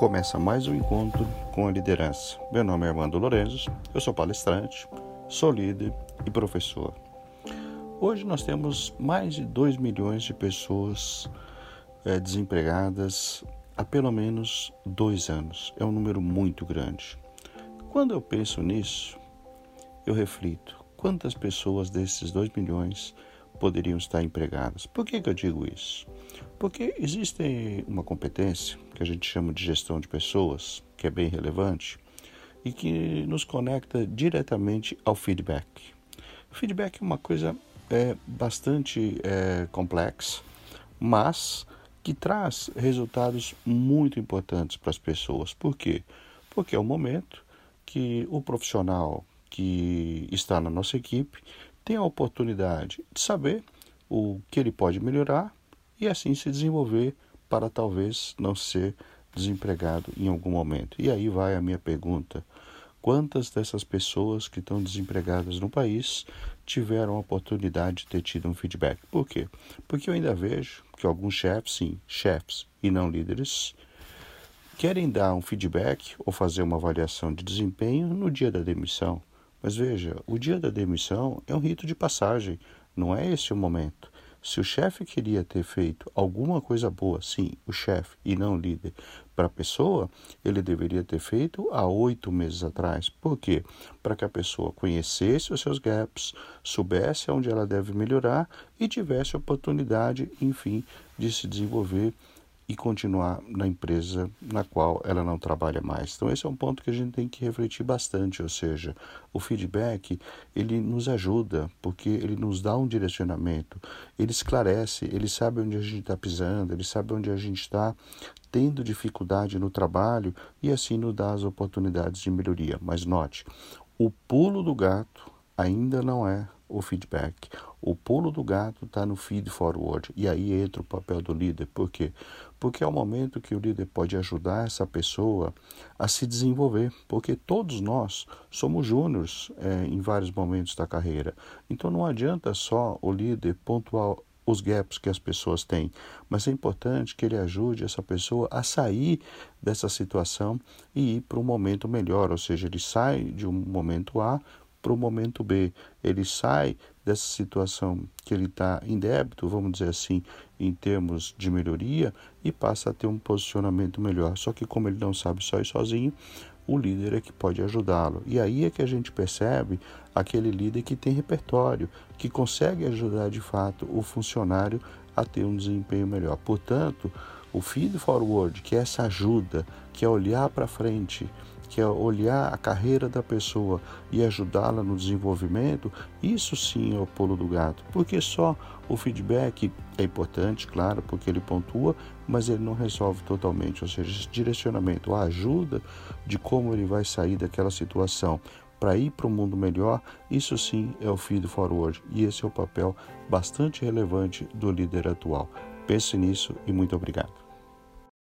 Começa mais um encontro com a liderança. Meu nome é Armando Lorenzo, eu sou palestrante, sou líder e professor. Hoje nós temos mais de 2 milhões de pessoas é, desempregadas há pelo menos dois anos. É um número muito grande. Quando eu penso nisso, eu reflito: quantas pessoas desses 2 milhões poderiam estar empregadas? Por que, que eu digo isso? Porque existe uma competência que a gente chama de gestão de pessoas, que é bem relevante e que nos conecta diretamente ao feedback. O feedback é uma coisa é, bastante é, complexa, mas que traz resultados muito importantes para as pessoas. Por quê? Porque é o momento que o profissional que está na nossa equipe tem a oportunidade de saber o que ele pode melhorar e assim se desenvolver para talvez não ser desempregado em algum momento. E aí vai a minha pergunta: quantas dessas pessoas que estão desempregadas no país tiveram a oportunidade de ter tido um feedback? Por quê? Porque eu ainda vejo que alguns chefes, sim, chefes e não líderes, querem dar um feedback ou fazer uma avaliação de desempenho no dia da demissão. Mas veja, o dia da demissão é um rito de passagem, não é esse o momento. Se o chefe queria ter feito alguma coisa boa, sim, o chefe e não o líder, para a pessoa, ele deveria ter feito há oito meses atrás. Por quê? Para que a pessoa conhecesse os seus gaps, soubesse onde ela deve melhorar e tivesse oportunidade, enfim, de se desenvolver e continuar na empresa na qual ela não trabalha mais. Então esse é um ponto que a gente tem que refletir bastante, ou seja, o feedback ele nos ajuda porque ele nos dá um direcionamento, ele esclarece, ele sabe onde a gente está pisando, ele sabe onde a gente está tendo dificuldade no trabalho e assim nos dá as oportunidades de melhoria. Mas note, o pulo do gato ainda não é o feedback. O pulo do gato está no feed forward e aí entra o papel do líder. Por quê? Porque é o momento que o líder pode ajudar essa pessoa a se desenvolver, porque todos nós somos júniores é, em vários momentos da carreira. Então não adianta só o líder pontuar os gaps que as pessoas têm, mas é importante que ele ajude essa pessoa a sair dessa situação e ir para um momento melhor, ou seja, ele sai de um momento A para o momento B. Ele sai dessa situação que ele está em débito, vamos dizer assim, em termos de melhoria, e passa a ter um posicionamento melhor. Só que, como ele não sabe só ir sozinho, o líder é que pode ajudá-lo. E aí é que a gente percebe aquele líder que tem repertório, que consegue ajudar de fato o funcionário a ter um desempenho melhor. Portanto, o feed forward, que é essa ajuda, que é olhar para frente, que é olhar a carreira da pessoa e ajudá-la no desenvolvimento, isso sim é o pulo do gato. Porque só o feedback é importante, claro, porque ele pontua, mas ele não resolve totalmente. Ou seja, esse direcionamento, a ajuda de como ele vai sair daquela situação para ir para um mundo melhor, isso sim é o feed forward. E esse é o papel bastante relevante do líder atual. Pense nisso e muito obrigado.